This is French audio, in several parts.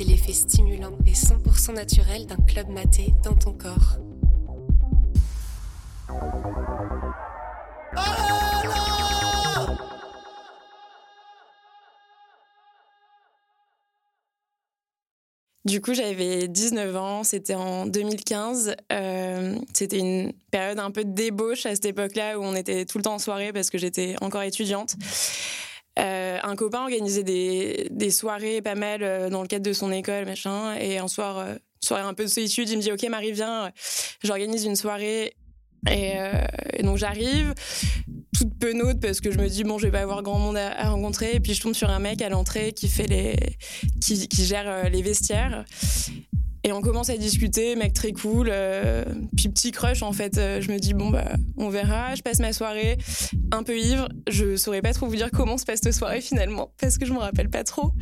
c'est l'effet stimulant et 100% naturel d'un club maté dans ton corps. Du coup, j'avais 19 ans, c'était en 2015. Euh, c'était une période un peu de débauche à cette époque-là où on était tout le temps en soirée parce que j'étais encore étudiante. Euh, un copain organisait des, des, soirées pas mal euh, dans le cadre de son école, machin. Et un soir, euh, soirée un peu de solitude, il me dit Ok, Marie, viens, j'organise une soirée. Et, donc j'arrive, toute penaude parce que je me dis bon je vais pas avoir grand monde à, rencontrer et puis je tombe sur un mec à l'entrée qui, qui gère les vestiaires et on commence à discuter, mec très cool. Euh, puis petit crush en fait. Euh, je me dis bon bah on verra. Je passe ma soirée un peu ivre. Je saurais pas trop vous dire comment se passe cette soirée finalement parce que je me rappelle pas trop.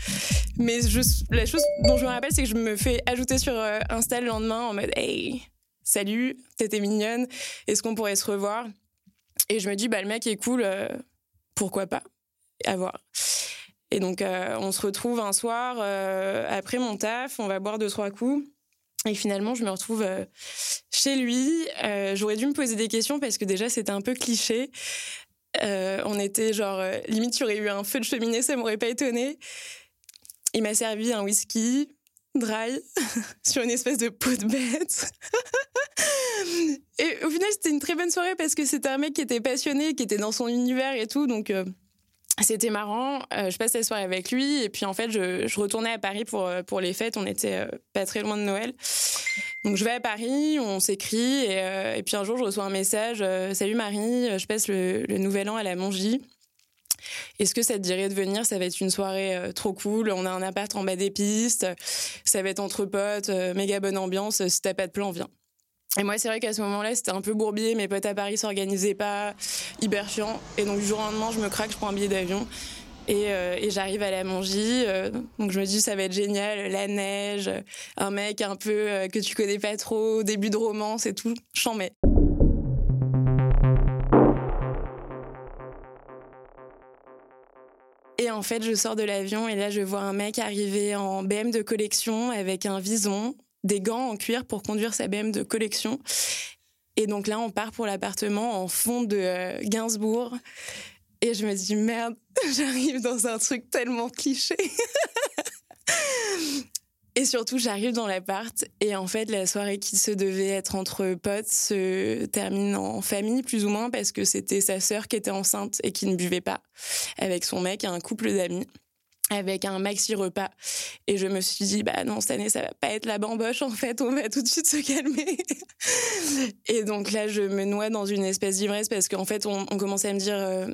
Mais je, la chose dont je me rappelle c'est que je me fais ajouter sur euh, Insta le lendemain en mode hey salut t'étais mignonne. Est-ce qu'on pourrait se revoir? Et je me dis bah le mec est cool. pourquoi pas? À voir. Et donc, euh, on se retrouve un soir euh, après mon taf, on va boire deux, trois coups. Et finalement, je me retrouve euh, chez lui. J'aurais dû me poser des questions parce que déjà, c'était un peu cliché. on était genre, limite, il y aurait eu un feu de cheminée, ça m'aurait pas étonné. Il m'a servi un whisky dry sur une espèce de peau de bête. et au final, c'était une très bonne soirée parce que c'était un mec qui était passionné, qui était dans son univers et tout. Donc, c'était marrant. Euh, je passais la soirée avec lui et puis en fait, je, je retournais à Paris pour euh, pour les fêtes. On était euh, pas très loin de Noël, donc je vais à Paris, on s'écrit et, et, puis un jour, je reçois un message Salut Marie, je passe le, le nouvel an à la Mongie. Est-ce que ça te dirait de venir? Ça va être une soirée trop cool. On a un appart en bas des pistes. Ça va être entre potes, méga bonne ambiance. Si t'as pas de plan, viens. Et moi, c'est vrai qu'à ce moment-là, c'était un peu bourbier. Mes potes à Paris s'organisaient pas, hyper chiant. Et donc, du jour au lendemain, je me craque, je prends un billet d'avion. Et, euh, j'arrive à la Mongie. Euh, donc, je me dis, ça va être génial. La neige, un mec un peu euh, que tu connais pas trop, début de romance et tout. Chambé. Et en fait, je sors de l'avion et là, je vois un mec arriver en BM de collection avec un vison, des gants en cuir pour conduire sa BM de collection. Et donc là, on part pour l'appartement en fond de euh, Gainsbourg. Et je me dis, merde, j'arrive dans un truc tellement cliché. et surtout, j'arrive dans l'appart et en fait, la soirée qui se devait être entre potes se termine en famille, plus ou moins, parce que c'était sa sœur qui était enceinte et qui ne buvait pas avec son mec, un couple d'amis avec un maxi repas et je me suis dit bah non cette année ça va pas être la bamboche en fait on va tout de suite se calmer et donc là je me noie dans une espèce d'ivresse parce qu'en fait on, commençait à me dire euh,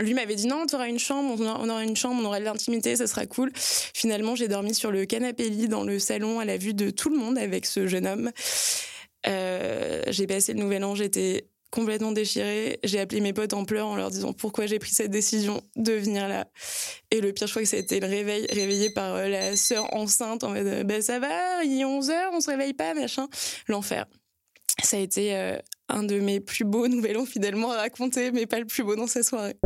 lui m'avait dit non, tu auras une chambre, on aura une chambre, on aura de l'intimité, ça sera cool. Finalement, j'ai dormi sur le canapé lit dans le salon à la vue de tout le monde avec ce jeune homme. Euh, j'ai passé le nouvel an, j'étais complètement déchirée. J'ai appelé mes potes en pleurs en leur disant pourquoi j'ai pris cette décision de venir là. Et le pire, je crois que c'était le réveil, réveillé par euh, la sœur enceinte en mode ben ça va, il est 11h, on se réveille pas, machin. L'enfer. Ça a été euh, un de mes plus beaux nouvel an finalement à raconter, mais pas le plus beau dans cette soirée.